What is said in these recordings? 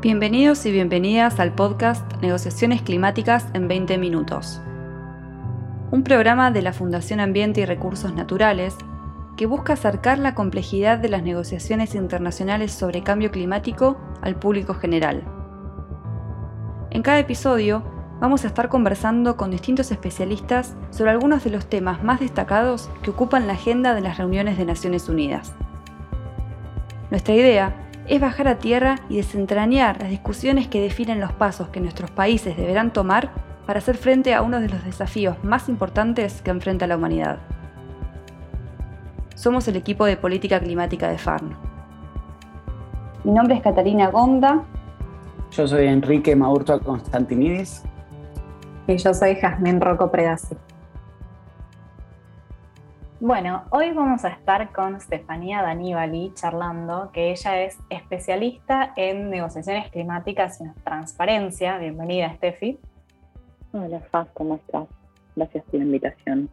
Bienvenidos y bienvenidas al podcast Negociaciones Climáticas en 20 Minutos. Un programa de la Fundación Ambiente y Recursos Naturales que busca acercar la complejidad de las negociaciones internacionales sobre cambio climático al público general. En cada episodio vamos a estar conversando con distintos especialistas sobre algunos de los temas más destacados que ocupan la agenda de las reuniones de Naciones Unidas. Nuestra idea es bajar a tierra y desentrañar las discusiones que definen los pasos que nuestros países deberán tomar para hacer frente a uno de los desafíos más importantes que enfrenta la humanidad. Somos el equipo de política climática de FARN. Mi nombre es Catalina Gonda. Yo soy Enrique Maurto Constantinidis. Y yo soy Jazmín Rocco Predasi. Bueno, hoy vamos a estar con Stefania Danívali charlando, que ella es especialista en negociaciones climáticas y transparencia. Bienvenida, Steffi. Hola, Faz, ¿cómo estás? Gracias por la invitación.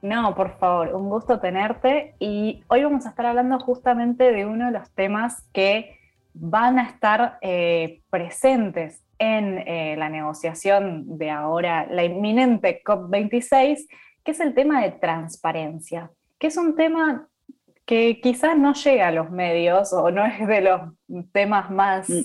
No, por favor, un gusto tenerte. Y hoy vamos a estar hablando justamente de uno de los temas que van a estar eh, presentes en eh, la negociación de ahora, la inminente COP26, que es el tema de transparencia, que es un tema que quizás no llega a los medios o no es de los temas más... Mm.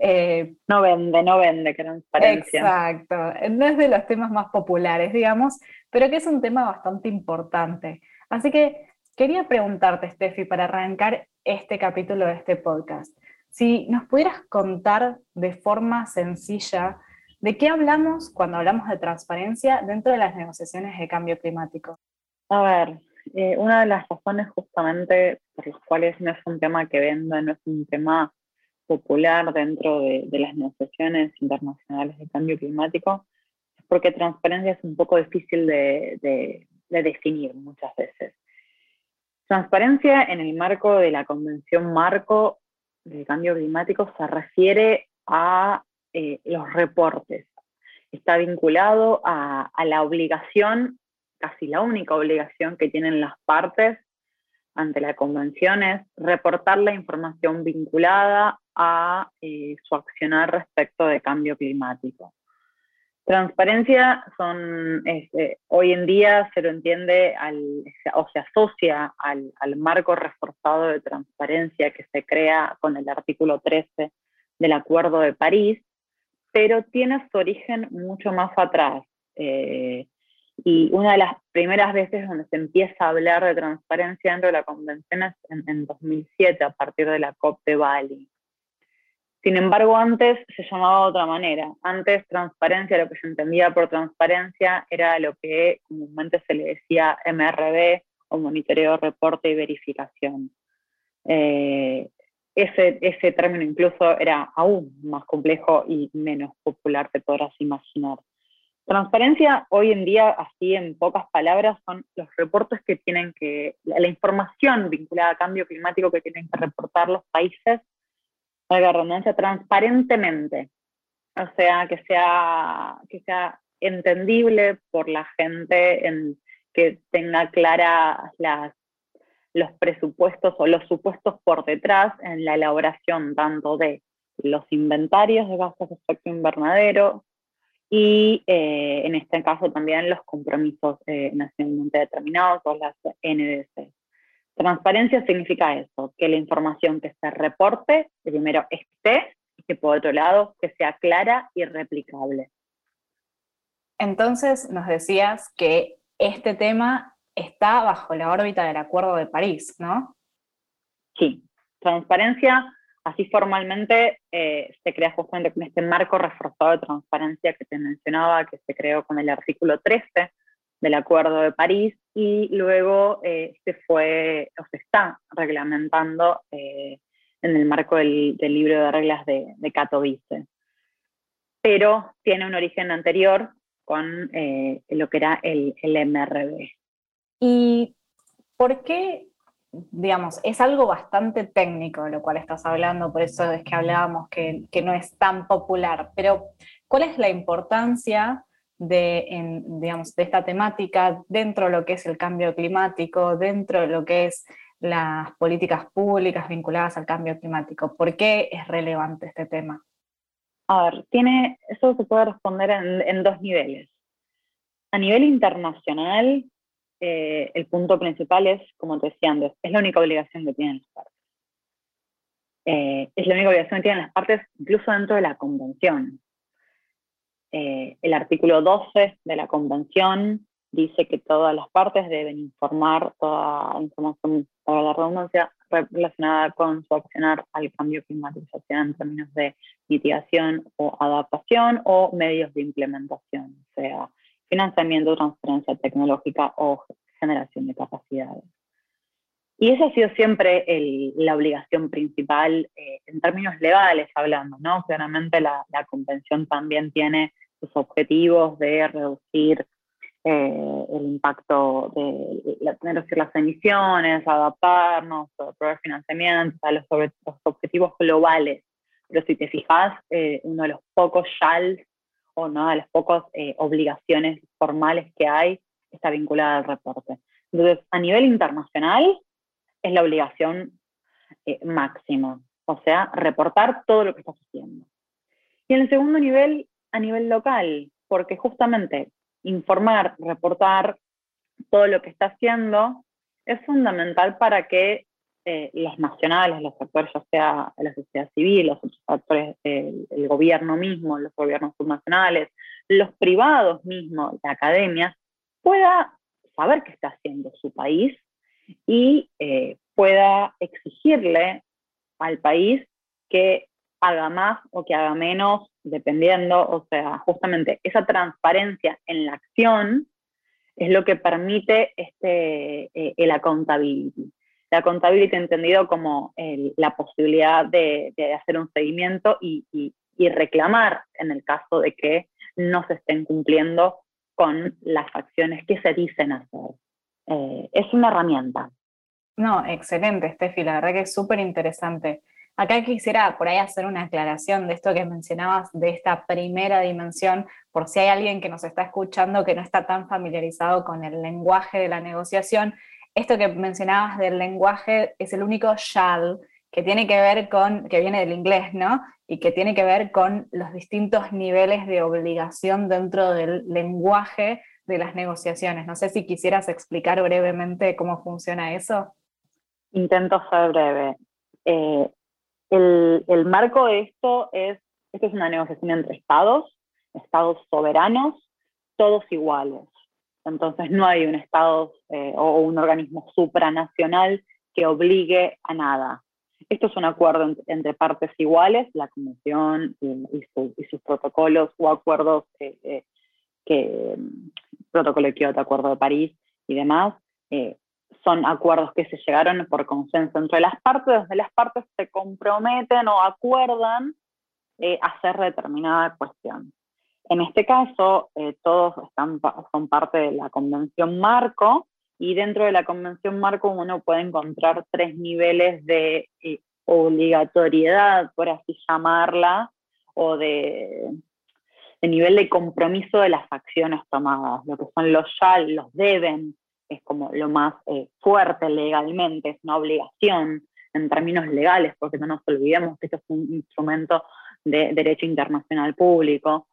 Eh, no vende, no vende transparencia. Exacto, no es de los temas más populares, digamos, pero que es un tema bastante importante. Así que quería preguntarte, Steffi, para arrancar este capítulo de este podcast, si nos pudieras contar de forma sencilla ¿De qué hablamos cuando hablamos de transparencia dentro de las negociaciones de cambio climático? A ver, eh, una de las razones justamente por las cuales no es un tema que venda, no es un tema popular dentro de, las negociaciones internacionales de cambio climático, es porque transparencia es un poco difícil de definir muchas veces. Transparencia en el marco de la Convención Marco de Cambio Climático se refiere a eh, los reportes. Está vinculado a, la obligación, casi la única obligación que tienen las partes ante la convención es reportar la información vinculada a eh, su accionar respecto de cambio climático. Transparencia son, este, hoy en día se lo entiende o se asocia al, al, marco reforzado de transparencia que se crea con el artículo 13 del Acuerdo de París, pero tiene su origen mucho más atrás. Eh, y una de las primeras veces donde se empieza a hablar de transparencia dentro de la convención es en, 2007, a partir de la COP de Bali. Sin embargo, antes se llamaba de otra manera. Antes transparencia, lo que se entendía por transparencia era lo que comúnmente se le decía MRB o monitoreo, reporte y verificación. Eh, ese, término incluso era aún más complejo y menos popular, te podrás imaginar. Transparencia hoy en día, así en pocas palabras, son los reportes que tienen que, la información vinculada a cambio climático que tienen que reportar los países, la redundancia, transparentemente. O sea, que sea, que sea entendible por la gente, en, que tenga claras las los presupuestos o los supuestos por detrás en la elaboración tanto de los inventarios de gases de efecto invernadero y eh, en este caso también los compromisos eh, nacionalmente determinados o las NDC. Transparencia significa eso, que la información que se reporte primero esté y que por otro lado que sea clara y replicable. Entonces nos decías que este tema está bajo la órbita del Acuerdo de París, ¿no? Sí, transparencia, así formalmente eh, se crea justamente con este marco reforzado de transparencia que te mencionaba, que se creó con el artículo 13 del Acuerdo de París y luego eh, se fue o se está reglamentando eh, en el marco del, libro de reglas de, Katowice. Pero tiene un origen anterior con lo que era el, el MRB. ¿Y por qué, digamos, es algo bastante técnico lo cual estás hablando, por eso es que hablábamos que, no es tan popular, pero ¿cuál es la importancia de, digamos, de esta temática dentro de lo que es el cambio climático, dentro de lo que es las políticas públicas vinculadas al cambio climático? ¿Por qué es relevante este tema? A ver, eso se puede responder en, dos niveles. A nivel internacional, eh, el punto principal es, como te decía antes, es la única obligación que tienen las partes. Eh, es la única obligación que tienen las partes, incluso dentro de la convención. Eh, el artículo 12 de la convención dice que todas las partes deben informar toda información, para la redundancia, relacionada con su accionar al cambio climático, en términos de mitigación o adaptación o medios de implementación, sea financiamiento, transferencia tecnológica o generación de capacidades. Y esa ha sido siempre la obligación principal eh, en términos legales hablando, ¿no? Claramente la, convención también tiene sus objetivos de reducir eh, el impacto de, reducir las emisiones, adaptarnos, proveer financiamiento, sobre, los objetivos globales. Pero si te fijas, eh, uno de los pocos SHALs o una de las pocas obligaciones formales que hay está vinculada al reporte. Entonces, a nivel internacional, es la obligación eh, máxima, o sea, reportar todo lo que estás haciendo. Y en el segundo nivel, a nivel local, porque justamente informar, reportar todo lo que está haciendo es fundamental para que eh, los nacionales, los actores, ya sea la sociedad civil, los otros actores, el gobierno mismo, los gobiernos subnacionales, los privados mismos, la academia, pueda saber qué está haciendo su país y eh, pueda exigirle al país que haga más o que haga menos, dependiendo, o sea, justamente esa transparencia en la acción es lo que permite este, eh, el accountability. La accountability entendido como la posibilidad de, hacer un seguimiento y, reclamar en el caso de que no se estén cumpliendo con las acciones que se dicen hacer. Eh, es una herramienta. No, excelente, Steffi, la verdad que es súper interesante. Acá quisiera por ahí hacer una aclaración de esto que mencionabas, de esta primera dimensión, por si hay alguien que nos está escuchando que no está tan familiarizado con el lenguaje de la negociación. Esto que mencionabas del lenguaje es el único shall que tiene que ver con, que viene del inglés, ¿no? Y que tiene que ver con los distintos niveles de obligación dentro del lenguaje de las negociaciones. No sé si quisieras explicar brevemente cómo funciona eso. Intento ser breve. Eh, el, marco de esto es, esto es una negociación entre estados, estados soberanos, todos iguales. Entonces no hay un estado eh, o un organismo supranacional que obligue a nada. Esto es un acuerdo entre, partes iguales, la Convención y, sus protocolos o acuerdos, eh, eh, que, protocolo de Kioto, Acuerdo de París y demás, son acuerdos que se llegaron por consenso entre las partes, donde las partes se comprometen o acuerdan eh, hacer determinada cuestión. En este caso, eh, todos son parte de la Convención Marco y dentro de la Convención Marco uno puede encontrar tres niveles de eh, obligatoriedad, por así llamarla, o de, nivel de compromiso de las acciones tomadas, lo que son los ya, los deben, es como lo más eh, fuerte legalmente, es una obligación en términos legales, porque no nos olvidemos que esto es un instrumento de derecho internacional público,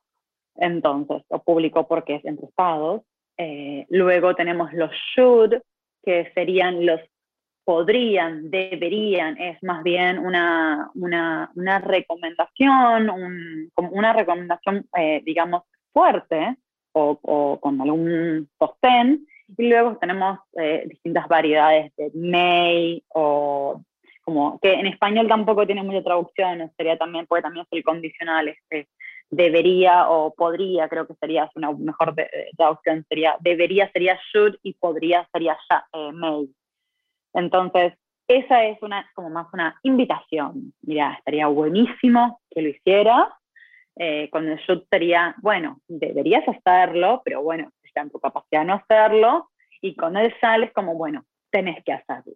entonces, o público porque es entre estados. Eh, luego tenemos los should, que serían los podrían, deberían, es más bien una, una, una recomendación, un, una recomendación, eh, digamos, fuerte o, o, con algún sostén, y luego tenemos eh, distintas variedades de may o como que en español tampoco tiene mucha traducción, sería también, puede también ser condicional, este, debería o podría, creo que sería una mejor traducción, sería debería sería should y podría sería ya, eh, may. Entonces, esa es una, como más una invitación. Mira, estaría buenísimo que lo hiciera. Eh, con el should sería, bueno, deberías hacerlo, pero bueno, en tu capacidad de no hacerlo, y con él sales como, bueno, tenés que hacerlo.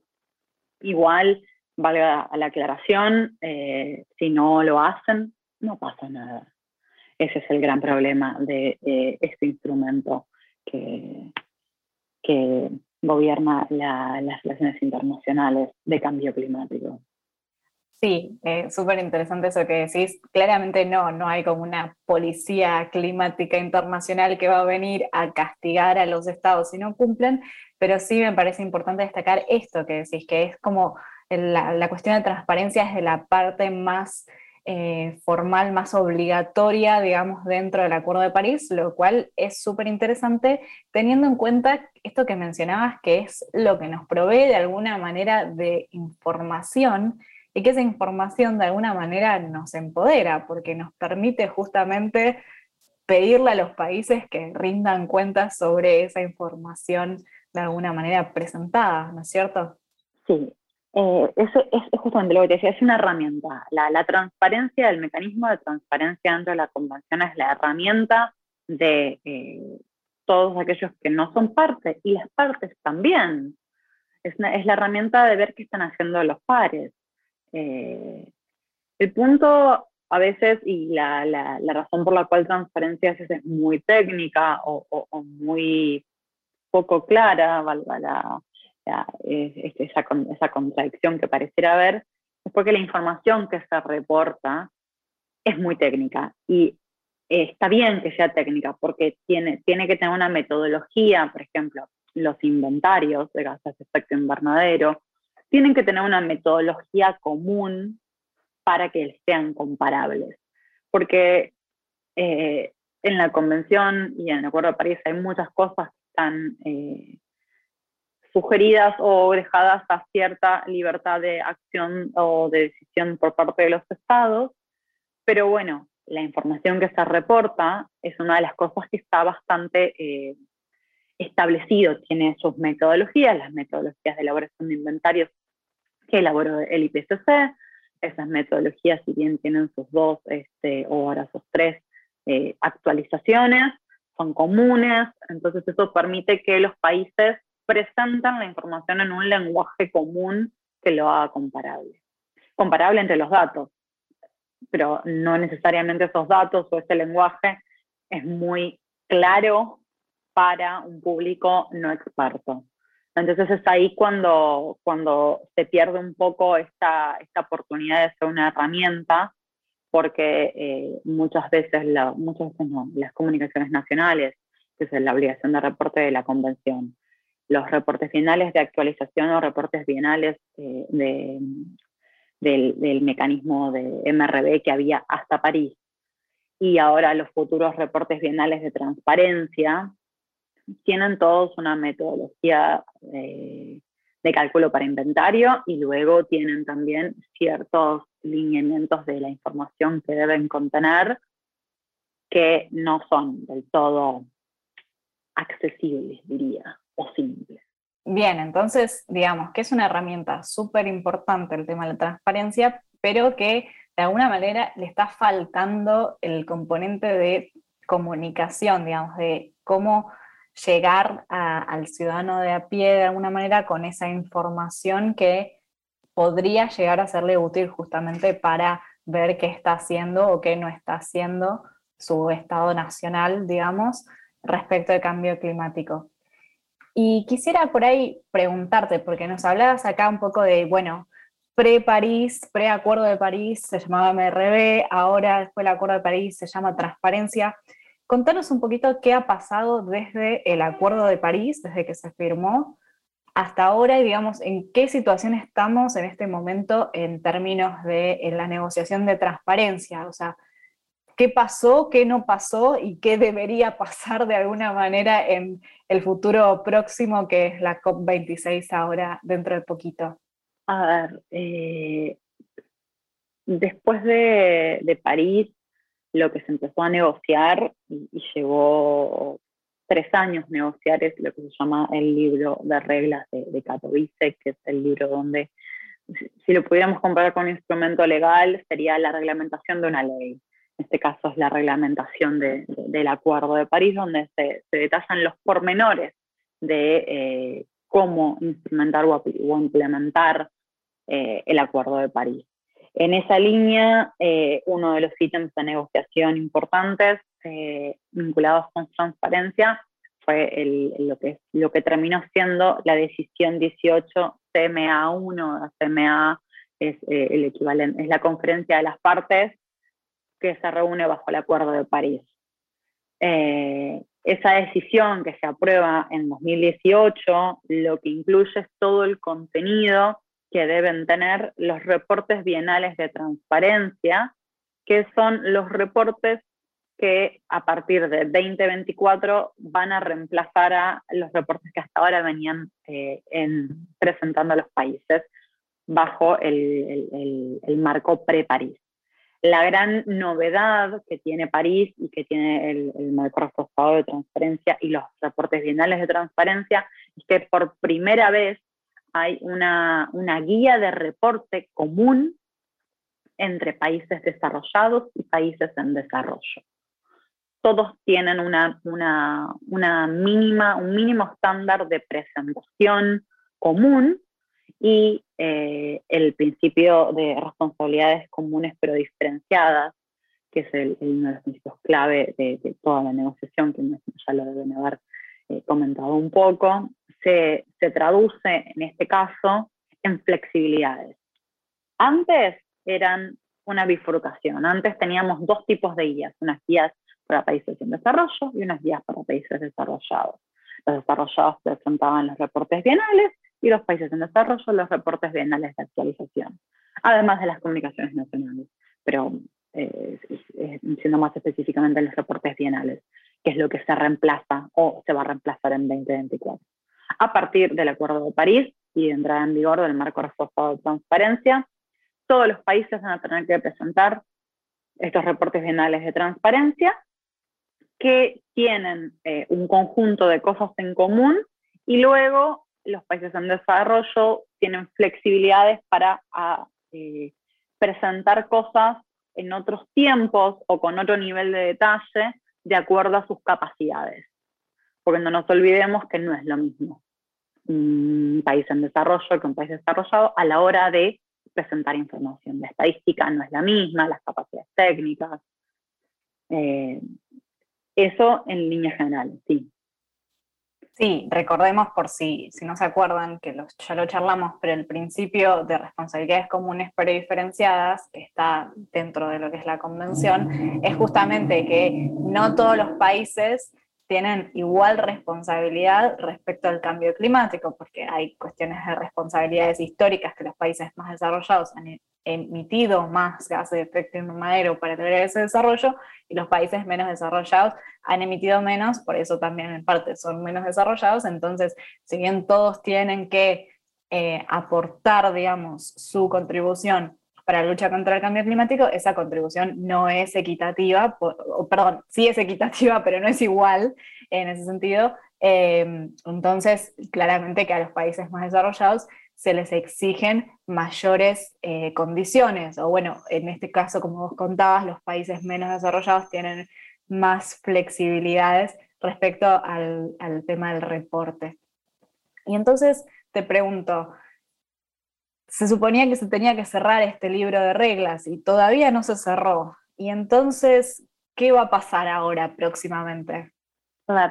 Igual, valga la aclaración, eh, si no lo hacen, no pasa nada. Ese es el gran problema de, este instrumento que, que gobierna las relaciones internacionales de cambio climático. Sí, eh, súper interesante eso que decís. Claramente no, no hay como una policía climática internacional que va a venir a castigar a los estados si no cumplen, pero sí me parece importante destacar esto que decís, que es como la, la cuestión de transparencia es de la parte más eh, formal, más obligatoria, digamos, dentro del Acuerdo de París, lo cual es súper interesante teniendo en cuenta esto que mencionabas, que es lo que nos provee de alguna manera de información y que esa información de alguna manera nos empodera, porque nos permite justamente pedirle a los países que rindan cuentas sobre esa información de alguna manera presentada, ¿no es cierto? Sí, eh, eso es, justamente lo que te decía, es una herramienta. La, transparencia, el mecanismo de transparencia dentro de la convención es la herramienta de eh, todos aquellos que no son parte y las partes también. Es, es la herramienta de ver qué están haciendo los pares. Eh, el punto a veces, y la, la, razón por la cual transparencia a veces es muy técnica o, o, muy poco clara, valga la, esa, esa contradicción que pareciera haber, es porque la información que se reporta es muy técnica y está bien que sea técnica porque tiene, tiene que tener una metodología, por ejemplo, los inventarios de gases de efecto invernadero, tienen que tener una metodología común para que sean comparables. Porque eh, en la Convención y en el Acuerdo de París hay muchas cosas que están eh, sugeridas o dejadas a cierta libertad de acción o de decisión por parte de los estados, pero bueno, la información que se reporta es una de las cosas que está bastante eh, establecido, tiene sus metodologías, las metodologías de elaboración de inventarios que elaboró el IPCC. Esas metodologías, si bien tienen sus dos este, o ahora sus tres eh, actualizaciones, son comunes, entonces eso permite que los países presentan la información en un lenguaje común que lo haga comparable. Comparable entre los datos, pero no necesariamente esos datos o ese lenguaje es muy claro para un público no experto. Entonces es ahí cuando, cuando se pierde un poco esta, esta oportunidad de ser una herramienta, porque eh, muchas veces, muchas veces no, las comunicaciones nacionales, que es la obligación de reporte de la convención, los reportes finales de actualización o reportes bienales eh, de, del, del, mecanismo de MRB que había hasta París, y ahora los futuros reportes bienales de transparencia, tienen todos una metodología eh, de cálculo para inventario y luego tienen también ciertos lineamientos de la información que deben contener que no son del todo accesibles, diría, Bien, entonces, digamos que es una herramienta súper importante el tema de la transparencia, pero que de alguna manera le está faltando el componente de comunicación, digamos, de cómo llegar al ciudadano de a pie de alguna manera con esa información que podría llegar a serle útil justamente para ver qué está haciendo o qué no está haciendo su Estado nacional, digamos, respecto al cambio climático. Y quisiera por ahí preguntarte, porque nos hablabas acá un poco de, bueno, pre-París, pre-Acuerdo de París se llamaba MRB, ahora después del Acuerdo de París se llama Transparencia. Contanos un poquito qué ha pasado desde el Acuerdo de París, desde que se firmó, hasta ahora y digamos en qué situación estamos en este momento en términos de la negociación de transparencia, o sea, qué pasó, qué no pasó y qué debería pasar de alguna manera en el futuro próximo que es la COP26 ahora dentro de poquito. A ver, eh, después de, París lo que se empezó a negociar y, llevó tres años negociar es lo que se llama el libro de reglas de, Katowice, que es el libro donde, si lo pudiéramos comparar con un instrumento legal, sería la reglamentación de una ley. En este caso es la reglamentación del Acuerdo de París, donde se, detallan los pormenores de eh, cómo instrumentar o, implementar eh, el Acuerdo de París. En esa línea, eh, uno de los ítems de negociación importantes vinculados con transparencia fue lo, que, lo que terminó siendo la decisión 18 CMA1, CMA es el equivalente, es la conferencia de las partes que se reúne bajo el Acuerdo de París. Eh, esa decisión que se aprueba en 2018 lo que incluye es todo el contenido que deben tener los reportes bienales de transparencia, que son los reportes que a partir de 2024 van a reemplazar a los reportes que hasta ahora venían eh, presentando a los países bajo el, el marco pre-París. La gran novedad que tiene París y que tiene el, el marco reforzado de transparencia y los reportes bienales de transparencia es que por primera vez hay una, guía de reporte común entre países desarrollados y países en desarrollo. Todos tienen un mínimo estándar de presentación común y eh, el principio de responsabilidades comunes pero diferenciadas, que es el, uno de los principios clave de, toda la negociación, que ya lo deben haber eh, comentado un poco, se, se traduce en este caso en flexibilidades. Antes eran una bifurcación, antes teníamos dos tipos de guías, unas guías para países en desarrollo y unas guías para países desarrollados. Los desarrollados presentaban los reportes bienales y los países en desarrollo los reportes bienales de actualización, además de las comunicaciones nacionales, pero eh, siendo más específicamente los reportes bienales, que es lo que se reemplaza o se va a reemplazar en 2024. A partir del Acuerdo de París y de entrada en vigor del marco reforzado de transparencia, todos los países van a tener que presentar estos reportes bienales de transparencia que tienen eh, un conjunto de cosas en común y luego los países en desarrollo tienen flexibilidades para eh, presentar cosas en otros tiempos o con otro nivel de detalle de acuerdo a sus capacidades. Porque no nos olvidemos que no es lo mismo un país en desarrollo que un país desarrollado a la hora de presentar información. La estadística no es la misma, las capacidades técnicas. Eh, eso en línea general, sí. Sí, recordemos por si, si no se acuerdan, que ya lo charlamos, pero el principio de responsabilidades comunes pero diferenciadas, que está dentro de lo que es la convención, es justamente que no todos los países tienen igual responsabilidad respecto al cambio climático, porque hay cuestiones de responsabilidades históricas que los países más desarrollados han emitido más gases de efecto invernadero para tener ese desarrollo y los países menos desarrollados han emitido menos, por eso también en parte son menos desarrollados, entonces si bien todos tienen que eh, aportar, digamos, su contribución para la lucha contra el cambio climático, esa contribución no es equitativa, perdón, sí es equitativa, pero no es igual en ese sentido. Eh, entonces, claramente que a los países más desarrollados se les exigen mayores eh, condiciones, o bueno, en este caso, como vos contabas, los países menos desarrollados tienen más flexibilidades respecto al tema del reporte. Y entonces te pregunto, se suponía que se tenía que cerrar este libro de reglas y todavía no se cerró. Y entonces, ¿qué va a pasar ahora próximamente?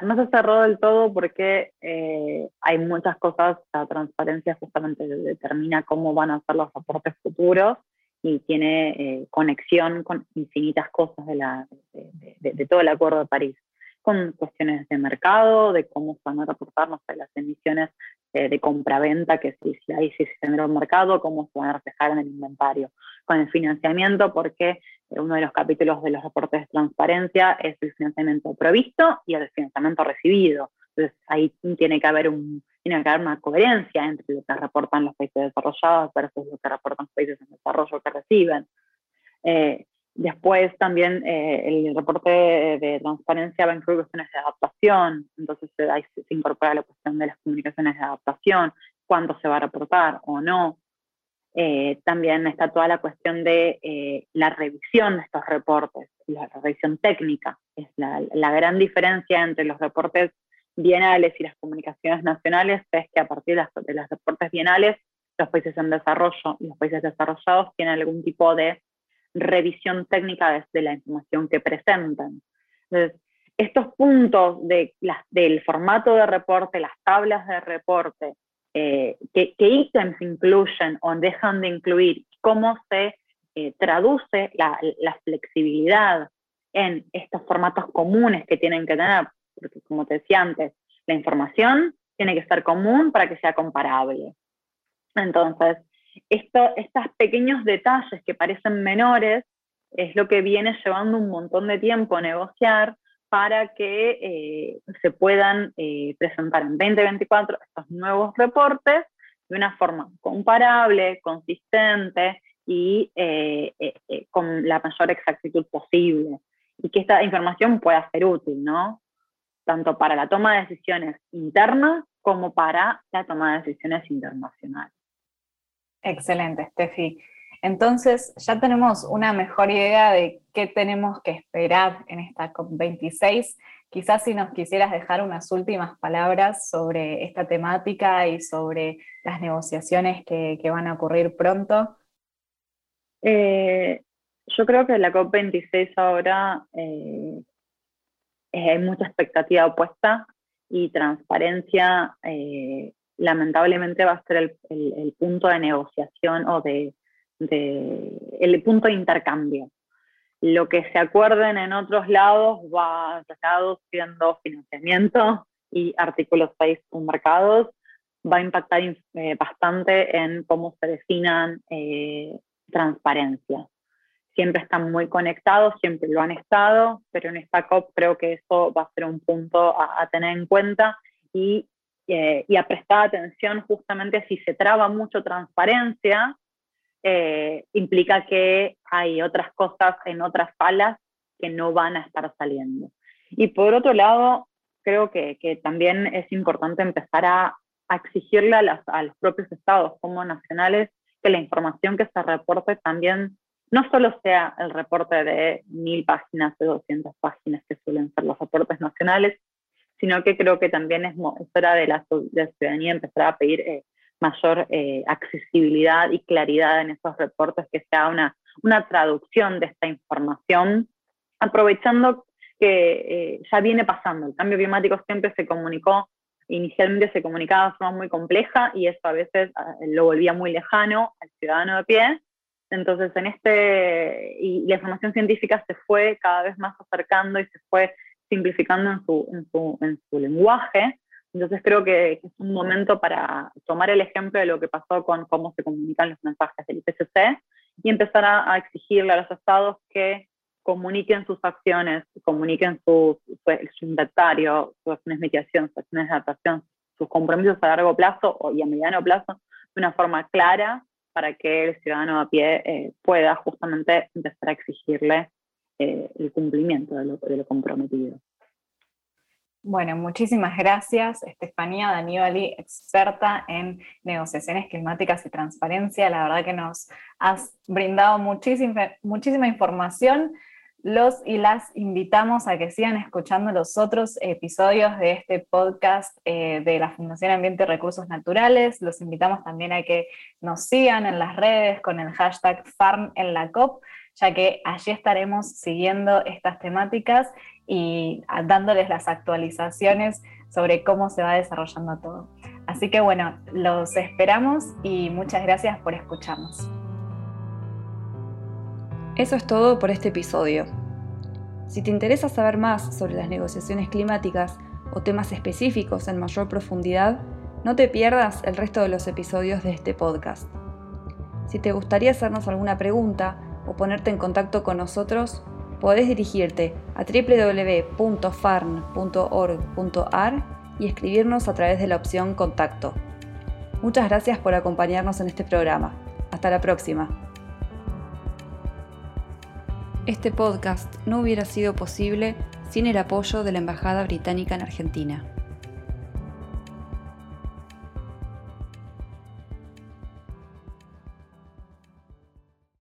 no se cerró del todo porque eh, hay muchas cosas, la transparencia justamente determina cómo van a ser los reportes futuros y tiene eh, conexión con infinitas cosas de, la, de, todo el Acuerdo de París, con cuestiones de mercado, de cómo se van a reportar las emisiones eh, de compraventa que si, si hay si se generó el mercado, cómo se van a reflejar en el inventario, con el financiamiento, porque uno de los capítulos de los reportes de transparencia es el financiamiento previsto y el financiamiento recibido. Entonces ahí tiene que haber un, tiene que haber una coherencia entre lo que reportan los países desarrollados versus lo que reportan los países en desarrollo que reciben. Eh, después también eh, el reporte de transparencia va a incluir cuestiones de adaptación, entonces ahí se incorpora la cuestión de las comunicaciones de adaptación, cuándo se va a reportar o no. Eh, también está toda la cuestión de eh, la revisión de estos reportes, la revisión técnica. Es la, gran diferencia entre los reportes bienales y las comunicaciones nacionales es que a partir de, los reportes bienales, los países en desarrollo y los países desarrollados tienen algún tipo de revisión técnica desde la información que presentan. Estos puntos de del formato de reporte, las tablas de reporte eh, qué, ítems incluyen o dejan de incluir, cómo se eh, traduce la, flexibilidad en estos formatos comunes que tienen que tener, porque como te decía antes, la información tiene que ser común para que sea comparable. Entonces, estos pequeños detalles que parecen menores es lo que viene llevando un montón de tiempo negociar para que eh, se puedan eh, presentar en 2024 estos nuevos reportes de una forma comparable, consistente y eh, con la mayor exactitud posible. Y que esta información pueda ser útil, ¿no? Tanto para la toma de decisiones internas como para la toma de decisiones internacionales. Excelente, Steffi. Entonces ya tenemos una mejor idea de qué tenemos que esperar en esta COP26. Quizás si nos quisieras dejar unas últimas palabras sobre esta temática y sobre las negociaciones que, van a ocurrir pronto. Eh, yo creo que la COP26 ahora eh, hay mucha expectativa opuesta y transparencia eh, lamentablemente va a ser el, punto de negociación o de, el punto de intercambio. Lo que se acuerden en otros lados va tratado siendo financiamiento y artículos 6 mercados, va a impactar eh, bastante en cómo se definan eh, transparencia. Siempre están muy conectados, siempre lo han estado, pero en esta COP creo que eso va a ser un punto a, a tener en cuenta y eh, y a prestar atención justamente si se traba mucho transparencia, eh, implica que hay otras cosas en otras salas que no van a estar saliendo. Y por otro lado, creo que, que también es importante empezar a, a exigirle a, a, los propios estados como nacionales que la información que se reporte también no solo sea el reporte de mil páginas, de 200 páginas que suelen ser los reportes nacionales, sino que creo que también es, hora de la, ciudadanía empezar a pedir eh, mayor eh, accesibilidad y claridad en esos reportes, que sea una, una traducción de esta información, aprovechando que eh, ya viene pasando. El cambio climático siempre se comunicó, inicialmente se comunicaba de forma muy compleja y eso a veces ah, lo volvía muy lejano al ciudadano de pie. Entonces, en este, y la información científica se fue cada vez más acercando y se fue simplificando en su, en su, en su lenguaje. Entonces creo que es un momento para tomar el ejemplo de lo que pasó con cómo se comunican los mensajes del IPCC y empezar a, exigirle a los estados que comuniquen sus acciones, comuniquen su, su, inventario, sus acciones de mitigación, sus acciones de adaptación, sus compromisos a largo plazo y a mediano plazo de una forma clara para que el ciudadano a pie eh, pueda justamente empezar a exigirle eh, el cumplimiento de lo, comprometido. Bueno, muchísimas gracias, Estefanía Danioli, experta en negociaciones climáticas y transparencia. La verdad que nos has brindado muchísima, muchísima información. Los y las invitamos a que sigan escuchando los otros episodios de este podcast eh, de la Fundación Ambiente y Recursos Naturales. Los invitamos también a que nos sigan en las redes con el hashtag Farm en la COP ya que allí estaremos siguiendo estas temáticas y dándoles las actualizaciones sobre cómo se va desarrollando todo. Así que bueno, los esperamos y muchas gracias por escucharnos. Eso es todo por este episodio. Si te interesa saber más sobre las negociaciones climáticas o temas específicos en mayor profundidad, no te pierdas el resto de los episodios de este podcast. Si te gustaría hacernos alguna pregunta, o ponerte en contacto con nosotros, podés dirigirte a www.farn.org.ar y escribirnos a través de la opción Contacto. Muchas gracias por acompañarnos en este programa. Hasta la próxima. Este podcast no hubiera sido posible sin el apoyo de la Embajada Británica en Argentina.